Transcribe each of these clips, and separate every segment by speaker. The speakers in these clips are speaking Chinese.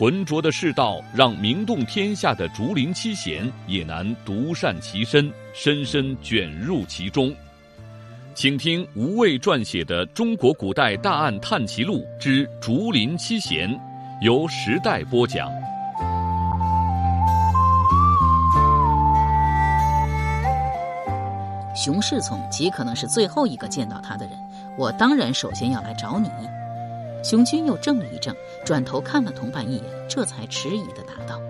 Speaker 1: 浑浊的世道，让名动天下的竹林七贤也难独善其身，深深卷入其中。请听吴畏撰写的《中国古代大案探奇录之竹林七贤》，由时代播讲。
Speaker 2: 熊世聪极可能是最后一个见到他的人，我当然首先要来找你。熊军又怔了一怔，转头看了同伴一眼，这才迟疑的答道：“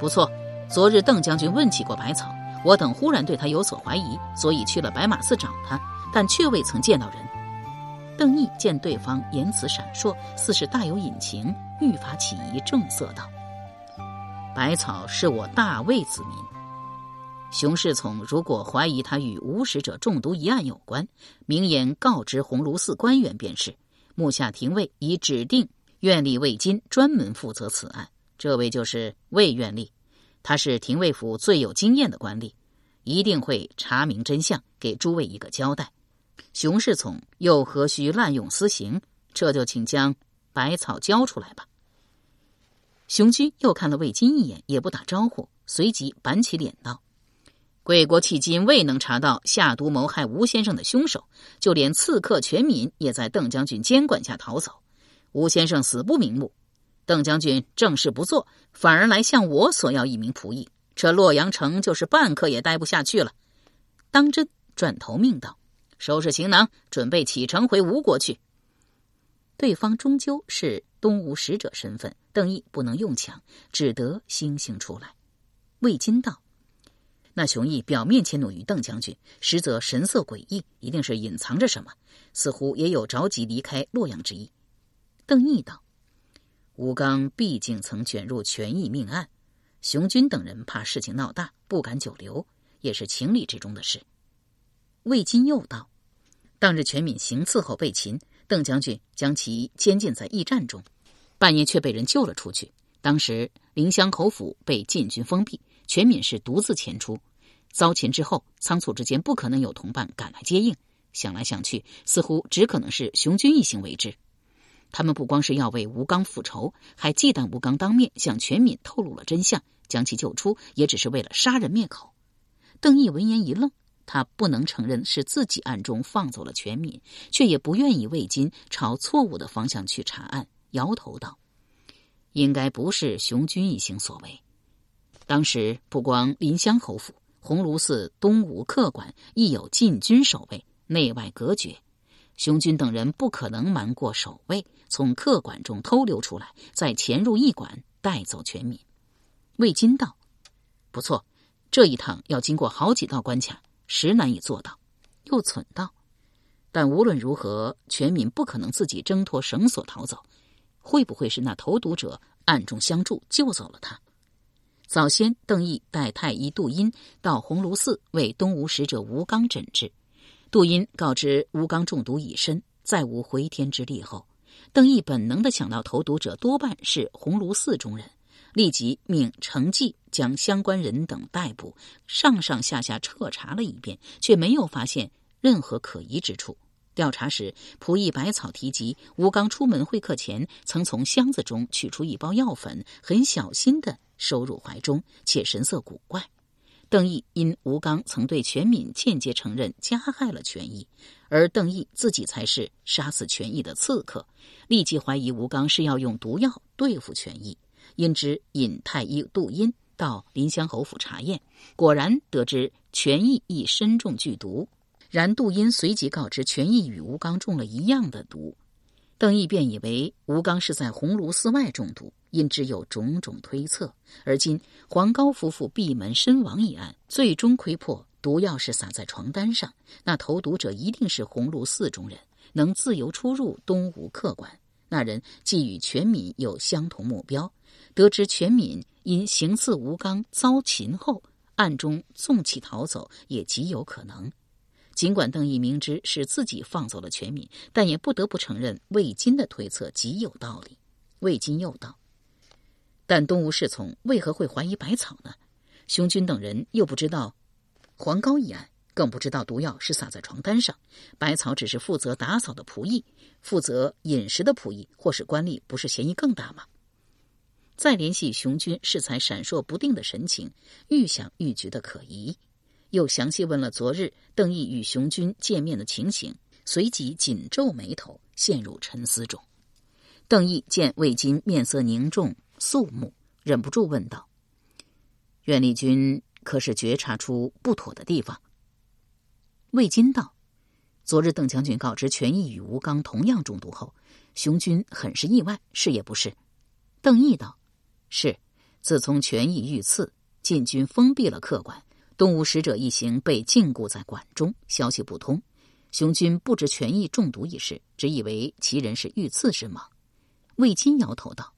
Speaker 2: 不错，昨日邓将军问起过百草，我等忽然对他有所怀疑，所以去了白马寺找他，但却未曾见到人。”邓毅见对方言辞闪烁，似是大有隐情，愈发起疑，正色道：“百草是我大魏子民，熊世从如果怀疑他与无使者中毒一案有关，明言告知鸿胪寺官员便是。”目下廷尉已指定院吏魏金专门负责此案，这位就是魏院吏，他是廷尉府最有经验的官吏，一定会查明真相，给诸位一个交代。熊世从又何须滥用私刑？这就请将百草交出来吧。熊军又看了魏金一眼，也不打招呼，随即板起脸道。贵国迄今未能查到下毒谋害吴先生的凶手，就连刺客全敏也在邓将军监管下逃走。吴先生死不瞑目，邓将军正事不做，反而来向我索要一名仆役，这洛阳城就是半刻也待不下去了。当真转头命道：“收拾行囊，准备启程回吴国去。”对方终究是东吴使者身份，邓毅不能用强，只得悻悻出来。魏金道。那熊毅表面迁怒于邓将军，实则神色诡异，一定是隐藏着什么，似乎也有着急离开洛阳之意。邓毅道：“吴刚毕竟曾卷入权益命案，熊军等人怕事情闹大，不敢久留，也是情理之中的事。”魏金又道：“当日全敏行刺后被擒，邓将军将其监禁在驿站中，半夜却被人救了出去。当时临湘口府被禁军封闭。”全敏是独自前出，遭擒之后，仓促之间不可能有同伴赶来接应。想来想去，似乎只可能是熊军一行为之。他们不光是要为吴刚复仇，还忌惮吴刚当面向全敏透露了真相，将其救出，也只是为了杀人灭口。邓毅闻言一愣，他不能承认是自己暗中放走了全敏，却也不愿意魏金朝错误的方向去查案，摇头道：“应该不是熊军一行所为。”当时不光临湘侯府、鸿胪寺东吴客馆亦有禁军守卫，内外隔绝。熊军等人不可能瞒过守卫，从客馆中偷溜出来，再潜入驿馆带走全民。魏金道：“不错，这一趟要经过好几道关卡，实难以做到。”又忖道：“但无论如何，全民不可能自己挣脱绳索逃走，会不会是那投毒者暗中相助，救走了他？”早先，邓毅带太医杜殷到鸿胪寺为东吴使者吴刚诊治。杜殷告知吴刚中毒已深，再无回天之力后，邓毅本能的想到投毒者多半是鸿胪寺中人，立即命程记将相关人等逮捕，上上下下彻查了一遍，却没有发现任何可疑之处。调查时，仆役百草提及吴刚出门会客前，曾从箱子中取出一包药粉，很小心的。收入怀中，且神色古怪。邓毅因吴刚曾对全敏间接承认加害了全义，而邓毅自己才是杀死全义的刺客，立即怀疑吴刚是要用毒药对付全义，因之引太医杜音到临湘侯府查验，果然得知全义亦身中剧毒。然杜殷随即告知全义与吴刚中了一样的毒，邓毅便以为吴刚是在鸿胪寺外中毒。因之有种种推测，而今黄高夫妇闭门身亡一案，最终窥破毒药是撒在床单上，那投毒者一定是鸿胪寺中人，能自由出入东吴客馆。那人既与全敏有相同目标，得知全敏因行刺吴刚遭擒后，暗中纵起逃走也极有可能。尽管邓毅明知是自己放走了全敏，但也不得不承认魏金的推测极有道理。魏金又道：“但东吴侍从为何会怀疑百草呢？熊军等人又不知道黄高一案，更不知道毒药是撒在床单上。百草只是负责打扫的仆役，负责饮食的仆役或是官吏，不是嫌疑更大吗？”再联系熊军适才闪烁不定的神情，愈想愈觉得可疑。又详细问了昨日邓毅与熊军见面的情形，随即紧皱眉头，陷入沉思中。邓毅见魏金面色凝重肃穆，忍不住问道：“袁立军可是觉察出不妥的地方？”魏金道：“昨日邓将军告知权益与吴刚同样中毒后，熊军很是意外，是也不是？”邓毅道：“是。自从权益遇刺，晋军封闭了客馆。”东吴使者一行被禁锢在馆中，消息不通。熊军不知权益中毒一事，只以为其人是遇刺身亡。魏金摇头道：“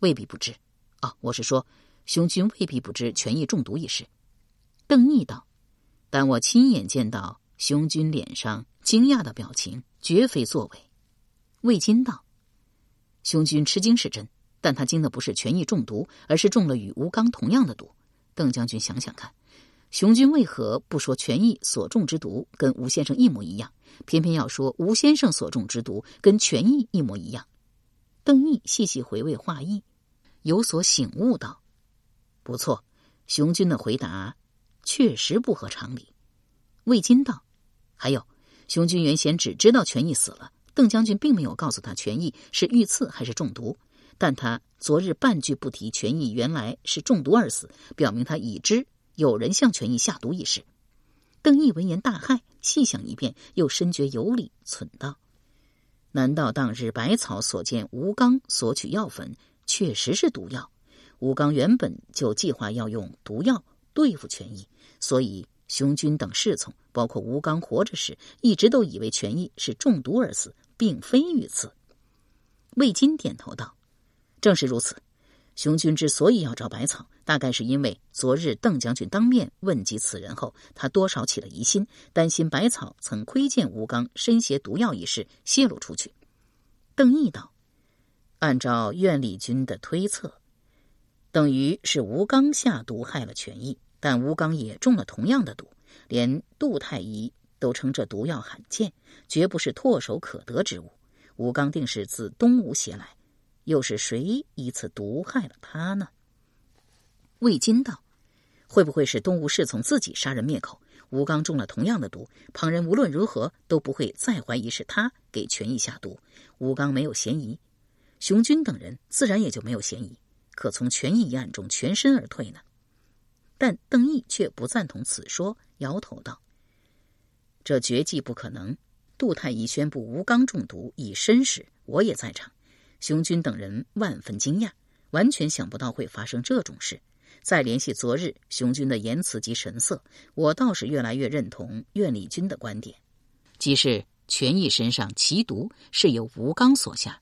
Speaker 2: 未必不知。啊，我是说，熊军未必不知权益中毒一事。”邓毅道：“但我亲眼见到熊军脸上惊讶的表情，绝非作伪。”魏金道：“熊军吃惊是真，但他惊的不是权益中毒，而是中了与吴刚同样的毒。邓将军想想看。”熊军为何不说权益所中之毒跟吴先生一模一样，偏偏要说吴先生所中之毒跟权益一模一样？邓毅细细回味话意，有所醒悟道：“不错，熊军的回答确实不合常理。”魏金道：“还有，熊军原先只知道权益死了，邓将军并没有告诉他权益是遇刺还是中毒，但他昨日半句不提权益原来是中毒而死，表明他已知。”有人向权益下毒一事，邓毅闻言大骇，细想一遍，又深觉有理，忖道：“难道当日百草所见吴刚索取药粉，确实是毒药？吴刚原本就计划要用毒药对付权益，所以熊军等侍从，包括吴刚活着时，一直都以为权益是中毒而死，并非遇刺。”魏金点头道：“正是如此。”熊军之所以要找百草，大概是因为昨日邓将军当面问及此人后，他多少起了疑心，担心百草曾窥见吴刚身携毒药一事泄露出去。邓毅道：“按照苑丽君的推测，等于是吴刚下毒害了权益，但吴刚也中了同样的毒，连杜太医都称这毒药罕见，绝不是唾手可得之物。吴刚定是自东吴携来。”又是谁以此毒害了他呢？魏金道：“会不会是东吴侍从自己杀人灭口？吴刚中了同样的毒，旁人无论如何都不会再怀疑是他给权益下毒。吴刚没有嫌疑，熊军等人自然也就没有嫌疑，可从权益一案中全身而退呢？”但邓毅却不赞同此说，摇头道：“这绝技不可能。杜太医宣布吴刚中毒已身时，我也在场。”熊军等人万分惊讶，完全想不到会发生这种事。再联系昨日熊军的言辞及神色，我倒是越来越认同苑丽君的观点，即是权益身上奇毒是由吴刚所下，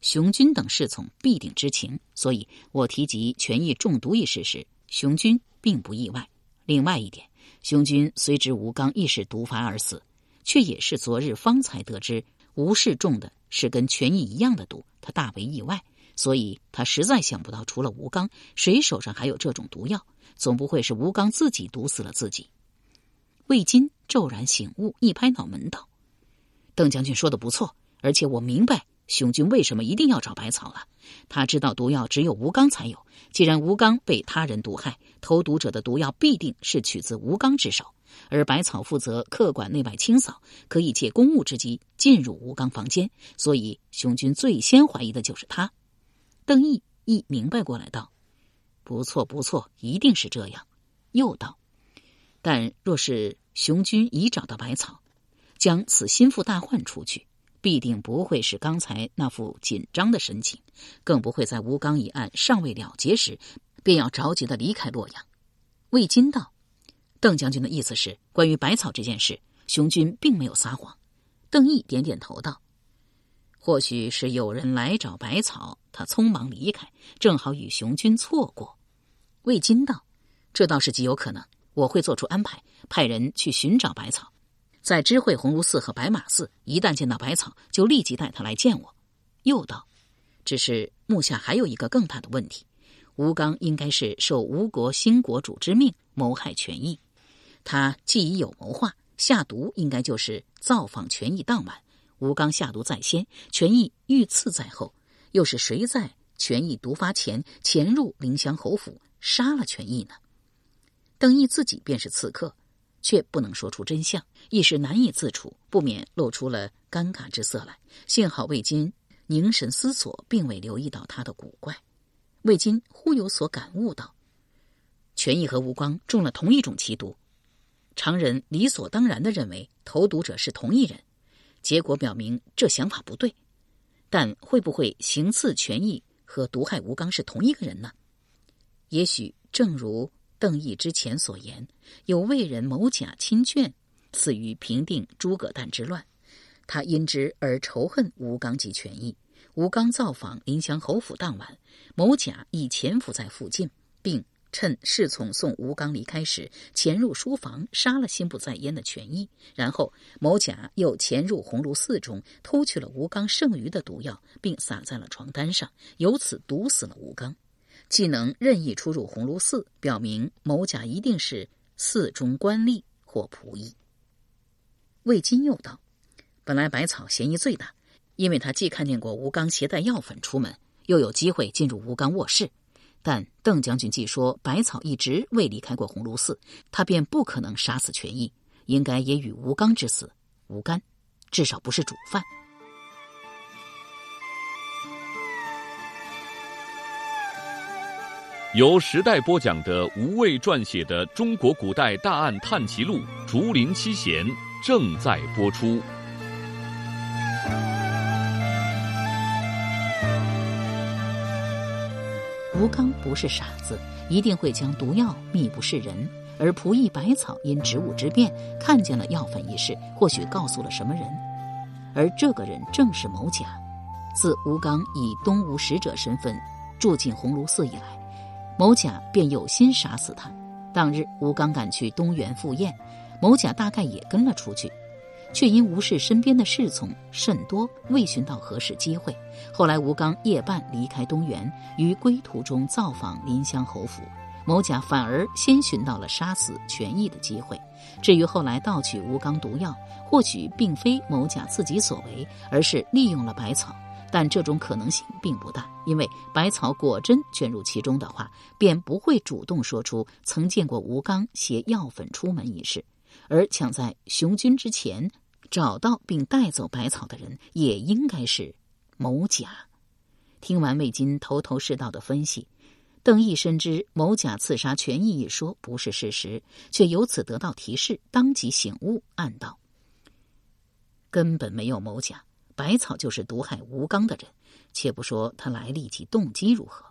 Speaker 2: 熊军等侍从必定知情。所以我提及权益中毒一事时，熊军并不意外。另外一点，熊军虽知吴刚亦是毒发而死，却也是昨日方才得知吴氏中的。是跟权益一样的毒，他大为意外，所以他实在想不到，除了吴刚，谁手上还有这种毒药？总不会是吴刚自己毒死了自己。魏金骤然醒悟，一拍脑门道：“邓将军说的不错，而且我明白熊军为什么一定要找百草了。他知道毒药只有吴刚才有，既然吴刚被他人毒害，投毒者的毒药必定是取自吴刚之手。”而百草负责客馆内外清扫，可以借公务之机进入吴刚房间，所以熊军最先怀疑的就是他。邓毅亦明白过来，道：“不错，不错，一定是这样。”又道：“但若是熊军已找到百草，将此心腹大患除去，必定不会是刚才那副紧张的神情，更不会在吴刚一案尚未了结时，便要着急的离开洛阳。”魏金道。邓将军的意思是，关于百草这件事，熊军并没有撒谎。邓毅点点头道：“或许是有人来找百草，他匆忙离开，正好与熊军错过。”魏金道：“这倒是极有可能。我会做出安排，派人去寻找百草，在知会鸿胪寺和白马寺。一旦见到百草，就立即带他来见我。又道：“只是目下还有一个更大的问题，吴刚应该是受吴国新国主之命谋害权益。他既已有谋划，下毒应该就是造访权益当晚。吴刚下毒在先，权益遇刺在后，又是谁在权益毒发前潜入临湘侯府杀了权益呢？”邓毅自己便是刺客，却不能说出真相，一时难以自处，不免露出了尴尬之色来。幸好魏金凝神思索，并未留意到他的古怪。魏金忽有所感悟道：“权益和吴刚中了同一种奇毒，常人理所当然的认为投毒者是同一人，结果表明这想法不对。但会不会行刺权益和毒害吴刚是同一个人呢？也许正如……”邓毅之前所言，有魏人某甲亲眷，死于平定诸葛诞之乱，他因之而仇恨吴刚及权益。吴刚造访临湘侯府当晚，某甲已潜伏在附近，并趁侍从送吴刚离开时，潜入书房杀了心不在焉的权益。然后，某甲又潜入鸿胪寺中，偷去了吴刚剩余的毒药，并撒在了床单上，由此毒死了吴刚。既能任意出入鸿胪寺，表明某甲一定是寺中官吏或仆役。魏金又道：“本来百草嫌疑最大，因为他既看见过吴刚携带药粉出门，又有机会进入吴刚卧室。但邓将军既说百草一直未离开过鸿胪寺，他便不可能杀死权益，应该也与吴刚之死无干，至少不是主犯。”
Speaker 1: 由时代播讲的吴畏撰写的《中国古代大案探奇录·竹林七贤》正在播出。
Speaker 2: 吴刚不是傻子，一定会将毒药秘不示人。而仆役百草因职务之便看见了药粉一事，或许告诉了什么人，而这个人正是某甲。自吴刚以东吴使者身份住进鸿胪寺以来。某甲便有心杀死他。当日吴刚赶去东园赴宴，某甲大概也跟了出去，却因吴氏身边的侍从甚多，未寻到合适机会。后来吴刚夜半离开东园，于归途中造访临湘侯府，某甲反而先寻到了杀死权益的机会。至于后来盗取吴刚毒药，或许并非某甲自己所为，而是利用了百草。但这种可能性并不大，因为百草果真卷入其中的话，便不会主动说出曾见过吴刚携药粉出门一事，而抢在雄军之前找到并带走百草的人，也应该是某甲。听完魏金头头是道的分析，邓毅深知某甲刺杀权益一说不是事实，却由此得到提示，当即醒悟，暗道：根本没有某甲。百草就是毒害吴刚的人，且不说他来历及动机如何。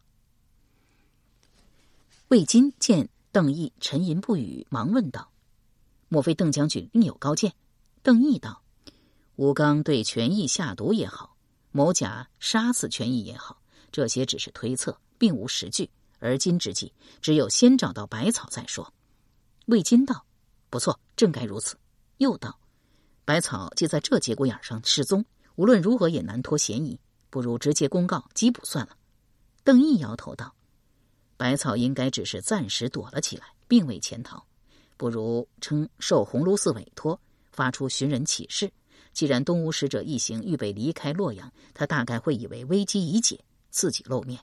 Speaker 2: 魏金见邓毅沉吟不语，忙问道：“莫非邓将军另有高见？”邓毅道：“吴刚对权益下毒也好，某甲杀死权益也好，这些只是推测，并无实据。而今之计，只有先找到百草再说。”魏金道：“不错，正该如此。”又道：“百草既在这节骨眼上失踪。”无论如何也难脱嫌疑，不如直接公告缉捕算了。邓毅摇头道：“百草应该只是暂时躲了起来，并未潜逃。不如称受鸿胪寺委托，发出寻人启事。既然东吴使者一行预备离开洛阳，他大概会以为危机已解，自己露面。”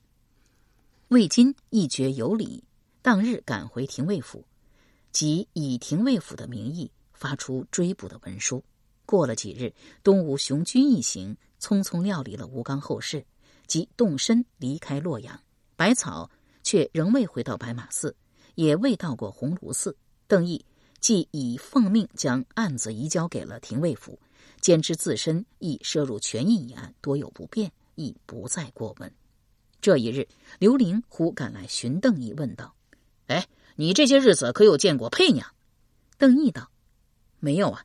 Speaker 2: 魏金一觉有理，当日赶回廷尉府，即以廷尉府的名义发出追捕的文书。过了几日，东吴雄军一行匆匆料理了吴刚后事，即动身离开洛阳。百草却仍未回到白马寺，也未到过鸿胪寺。邓毅既已奉命将案子移交给了廷尉府，兼之自身亦涉入权益一案，多有不便，亦不再过问。这一日，刘玲忽赶来寻邓毅，问道：“哎，你这些日子可有见过佩娘？”邓毅道：“没有啊。”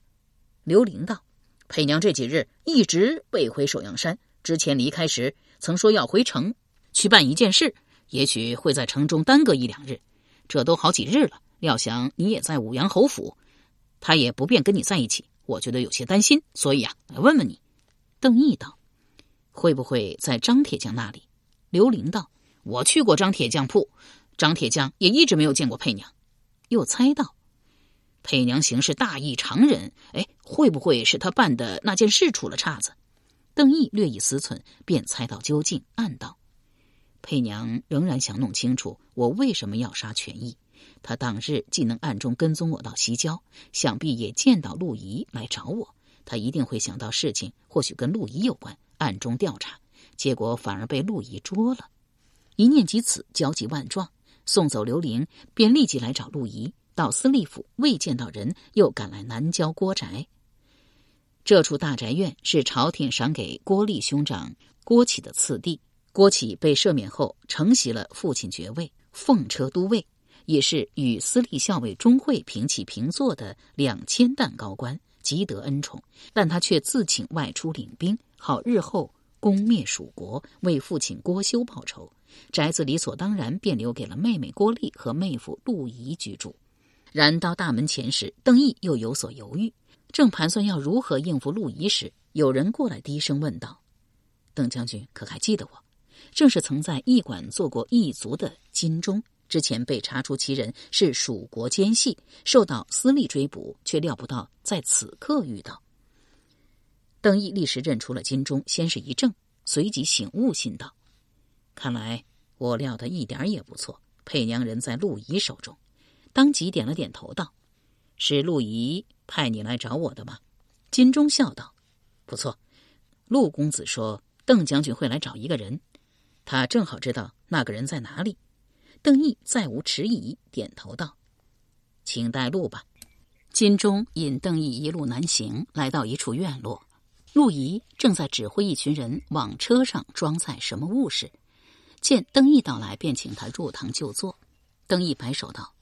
Speaker 2: 刘玲道：“佩娘这几日一直未回首阳山。之前离开时曾说要回城去办一件事，也许会在城中耽搁一两日。这都好几日了。料想你也在武阳侯府，他也不便跟你在一起，我觉得有些担心，所以啊，来问问你。”邓毅道：“会不会在张铁匠那里？”刘玲道：“我去过张铁匠铺，张铁匠也一直没有见过佩娘。”又猜到：“佩娘行事大异常人，哎，会不会是他办的那件事出了岔子？”邓毅略一思忖，便猜到究竟，暗道：“佩娘仍然想弄清楚我为什么要杀权义。他当日既能暗中跟踪我到西郊，想必也见到陆仪来找我。他一定会想到事情或许跟陆仪有关，暗中调查，结果反而被陆仪捉了。一念及此，焦急万状。送走刘玲，便立即来找陆仪。到司隶府未见到人，又赶来南郊郭宅。这处大宅院是朝廷赏给郭立兄长郭启的次第。郭启被赦免后，承袭了父亲爵位，奉车都尉，也是与私立校尉钟会平起平坐的两千担高官，极得恩宠。但他却自请外出领兵，好日后攻灭蜀国，为父亲郭修报仇。宅子理所当然便留给了妹妹郭丽和妹夫陆仪居住。然到大门前时，邓毅又有所犹豫，正盘算要如何应付陆仪时，有人过来低声问道：“邓将军可还记得我？正是曾在驿馆做过驿卒的金钟，之前被查出其人是蜀国奸细，受到私利追捕，却料不到在此刻遇到。”邓毅立时认出了金钟，先是一怔，随即醒悟，信道。看来我料的一点也不错，佩娘人在陆仪手中。当即点了点头，道：“是陆仪派你来找我的吗？”金钟笑道：“不错。陆公子说邓将军会来找一个人，他正好知道那个人在哪里。”邓毅再无迟疑，点头道：“请带路吧。”金钟引邓毅一路南行，来到一处院落，陆仪正在指挥一群人往车上装载什么物事。见邓毅到来，便请他入堂就坐。邓毅摆手道：“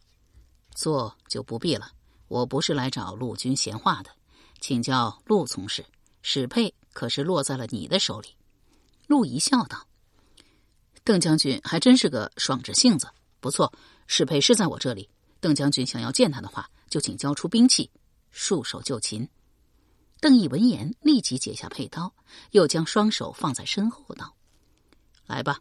Speaker 2: 坐就不必了，我不是来找陆军闲话的，请教陆从事，史佩可是落在了你的手里？”陆仪笑道：“邓将军还真是个爽直性子。不错，史佩是在我这里。邓将军想要见他的话，就请交出兵器，束手就擒。”邓毅闻言，立即解下佩刀，又将双手放在身后，道：“来吧。”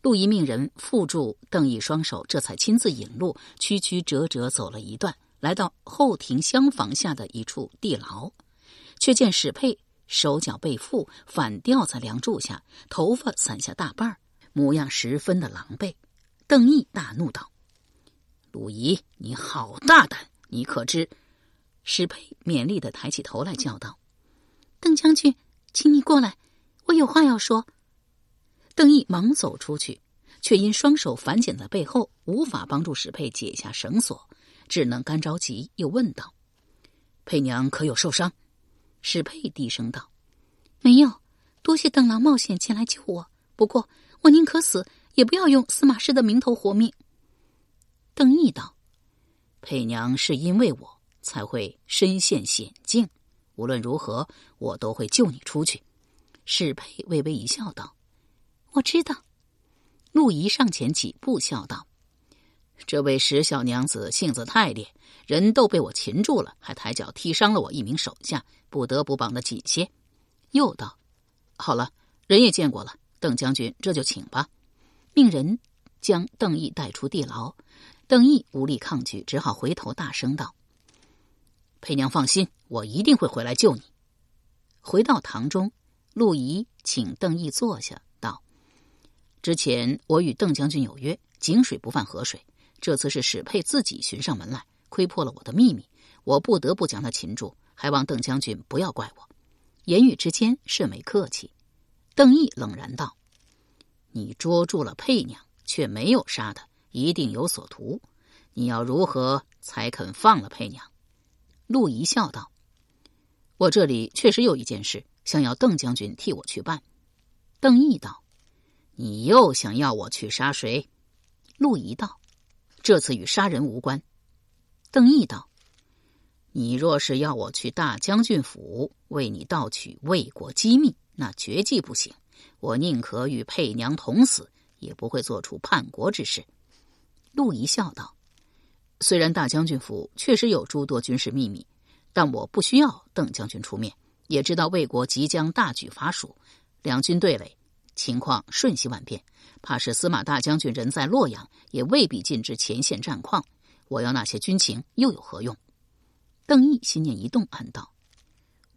Speaker 2: 陆仪命人缚住邓毅双手，这才亲自引路，曲曲折折走了一段，来到后庭厢房下的一处地牢，却见史佩手脚被缚，反吊在梁柱下，头发散下大半模样十分的狼狈。邓毅大怒道：“鲁仪，你好大胆！你可知？”史佩勉励的抬起头来，叫道：“邓将军，请你过来，我有话要说。”邓毅忙走出去，却因双手反剪在背后，无法帮助史佩解下绳索，只能干着急，又问道：“佩娘可有受伤？”史佩低声道：“没有，多谢邓郎冒险前来救我。不过我宁可死，也不要用司马师的名头活命。”邓毅道：“佩娘是因为我才会身陷险境，无论如何，我都会救你出去。”史佩微微一笑道。我知道，陆仪上前几步笑道：“这位石小娘子性子太烈，人都被我擒住了，还抬脚踢伤了我一名手下，不得不绑得紧些。”又道：“好了，人也见过了，邓将军这就请吧。”命人将邓毅带出地牢。邓毅无力抗拒，只好回头大声道：“佩娘放心，我一定会回来救你。”回到堂中，陆仪请邓毅坐下。道之前我与邓将军有约，井水不犯河水。这次是史佩自己寻上门来，窥破了我的秘密，我不得不将他擒住，还望邓将军不要怪我。言语之间甚为客气。邓毅冷然道：“你捉住了佩娘，却没有杀她，一定有所图。你要如何才肯放了佩娘？”陆仪笑道：“我这里确实有一件事，想要邓将军替我去办。”邓毅道。你又想要我去杀谁？陆仪道：“这次与杀人无关。”邓毅道：“你若是要我去大将军府为你盗取魏国机密，那绝技不行。我宁可与佩娘同死，也不会做出叛国之事。”陆仪笑道：“虽然大将军府确实有诸多军事秘密，但我不需要邓将军出面，也知道魏国即将大举伐蜀，两军对垒，情况瞬息万变。怕是司马大将军人在洛阳，也未必尽知前线战况。我要那些军情又有何用？”邓毅心念一动，暗道。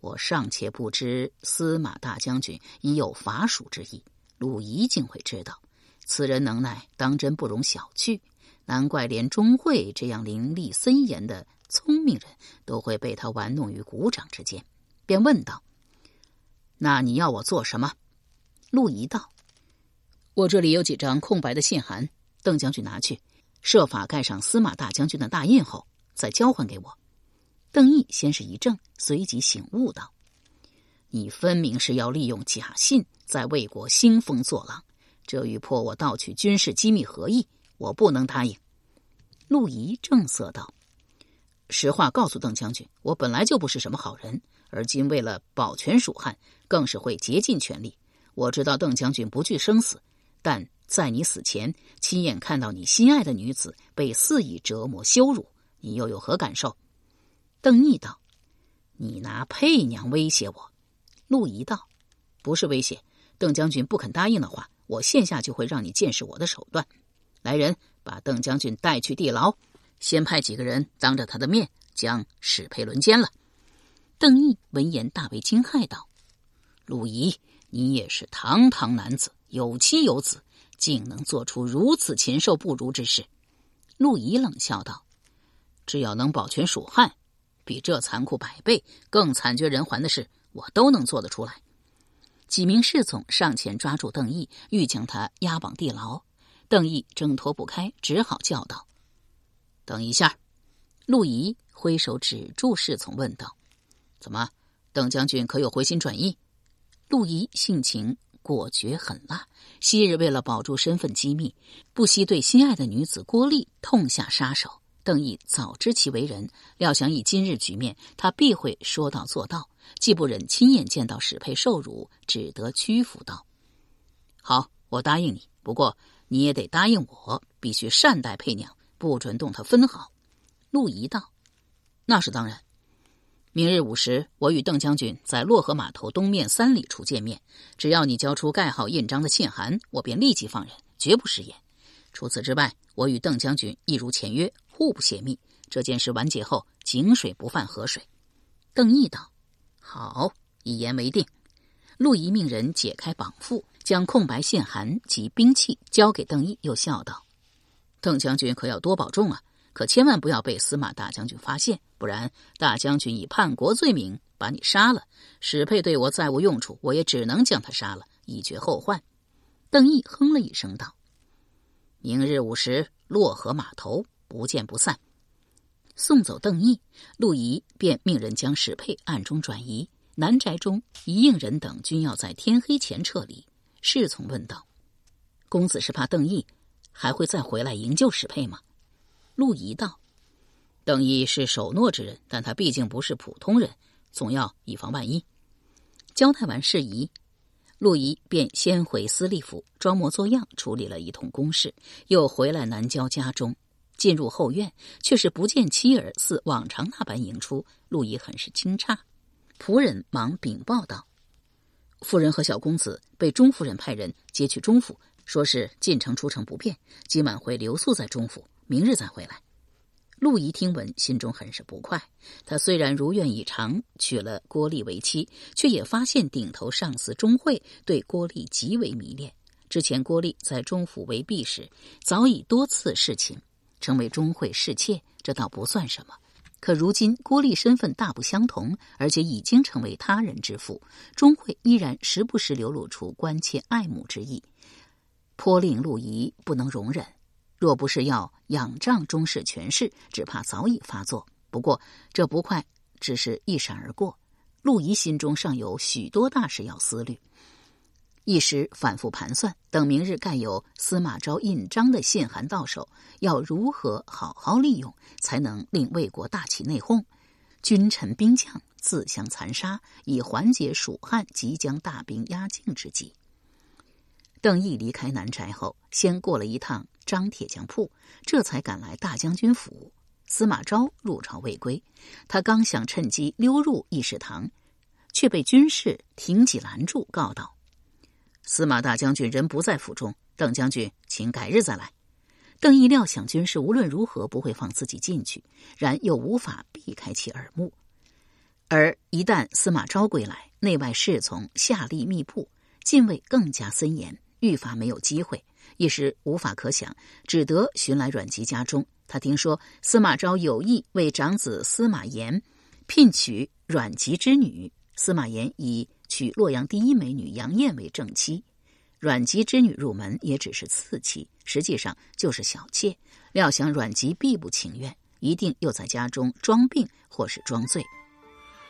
Speaker 2: 我尚且不知司马大将军已有伐蜀之意，鲁仪竟会知道。此人能耐当真不容小觑，难怪连钟会这样伶俐森严的聪明人都会被他玩弄于股掌之间。便问道：“那你要我做什么？”陆仪道：“我这里有几张空白的信函，邓将军拿去，设法盖上司马大将军的大印后，再交还给我。”邓毅先是一怔，随即醒悟道：“你分明是要利用假信在魏国兴风作浪，这与迫我盗取军事机密何异？我不能答应。”陆仪正色道：“实话告诉邓将军，我本来就不是什么好人，而今为了保全蜀汉，更是会竭尽全力。我知道邓将军不惧生死，但在你死前亲眼看到你心爱的女子被肆意折磨羞辱，你又有何感受？”邓毅道：“你拿佩娘威胁我。”陆仪道：“不是威胁，邓将军不肯答应的话，我现下就会让你见识我的手段。来人，把邓将军带去地牢，先派几个人当着他的面将史佩轮奸了。”邓毅闻言大为惊骇道：“陆仪，你也是堂堂男子，有妻有子，竟能做出如此禽兽不如之事？”陆仪冷笑道：“只要能保全蜀汉。”比这残酷百倍、更惨绝人寰的事，我都能做得出来。几名侍从上前抓住邓毅，欲将他押往地牢。邓毅挣脱不开，只好叫道：“等一下！”陆仪挥手指住侍从，问道：“怎么，邓将军可有回心转意？”陆仪性情果决狠辣，昔日为了保住身份机密，不惜对心爱的女子郭丽痛下杀手。邓毅早知其为人，料想以今日局面，他必会说到做到，既不忍亲眼见到史佩受辱，只得屈服道：“好，我答应你。不过你也得答应我，必须善待佩娘，不准动她分毫。”陆仪道：“那是当然。明日午时，我与邓将军在洛河码头东面三里处见面。只要你交出盖好印章的信函，我便立即放人，绝不食言。除此之外，我与邓将军一如前约。”互不泄密，这件事完结后，井水不犯河水。邓毅道：“好，一言为定。”陆仪命人解开绑缚，将空白信函及兵器交给邓毅，又笑道：“邓将军可要多保重啊！可千万不要被司马大将军发现，不然大将军以叛国罪名把你杀了。史佩对我再无用处，我也只能将他杀了，以绝后患。”邓毅哼了一声道：“明日午时，洛河码头。”不见不散。送走邓毅，陆仪便命人将史佩暗中转移。南宅中，一应人等均要在天黑前撤离。侍从问道：“公子是怕邓毅还会再回来营救史佩吗？”陆仪道：“邓毅是守诺之人，但他毕竟不是普通人，总要以防万一。”交代完事宜，陆仪便先回司隶府装模作样处理了一通公事，又回来南郊家中。进入后院，却是不见妻儿似往常那般迎出。陆仪很是惊诧，仆人忙禀报道：“夫人和小公子被钟夫人派人接去钟府，说是进城出城不便，今晚会留宿在钟府，明日再回来。”陆仪听闻，心中很是不快。他虽然如愿以偿娶了郭丽为妻，却也发现顶头上司钟会对郭丽极为迷恋。之前郭丽在钟府为婢时，早已多次侍寝。成为钟会侍妾，这倒不算什么。可如今郭丽身份大不相同，而且已经成为他人之妇，钟会依然时不时流露出关切爱慕之意，颇令陆仪不能容忍。若不是要仰仗钟氏权势，只怕早已发作。不过这不快只是一闪而过，陆仪心中尚有许多大事要思虑。一时反复盘算，等明日盖有司马昭印章的信函到手，要如何好好利用，才能令魏国大起内讧，君臣兵将自相残杀，以缓解蜀汉即将大兵压境之急。邓毅离开南宅后，先过了一趟张铁匠铺，这才赶来大将军府。司马昭入朝未归，他刚想趁机溜入议事堂，却被军士挺戟拦住，告道：“司马大将军人不在府中，邓将军请改日再来。”邓毅料想军士无论如何不会放自己进去，然又无法避开其耳目。而一旦司马昭归来，内外侍从下吏密布，禁卫更加森严，愈发没有机会。一时无法可想，只得寻来阮籍家中。他听说司马昭有意为长子司马炎聘娶阮籍之女，司马炎以娶洛阳第一美女杨艳为正妻，阮籍之女入门也只是次妻，实际上就是小妾。料想阮籍必不情愿，一定又在家中装病或是装醉。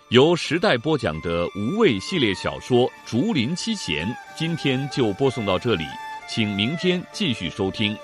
Speaker 1: 由时代播讲的无畏系列小说《竹林七贤》，今天就播送到这里。请明天继续收听。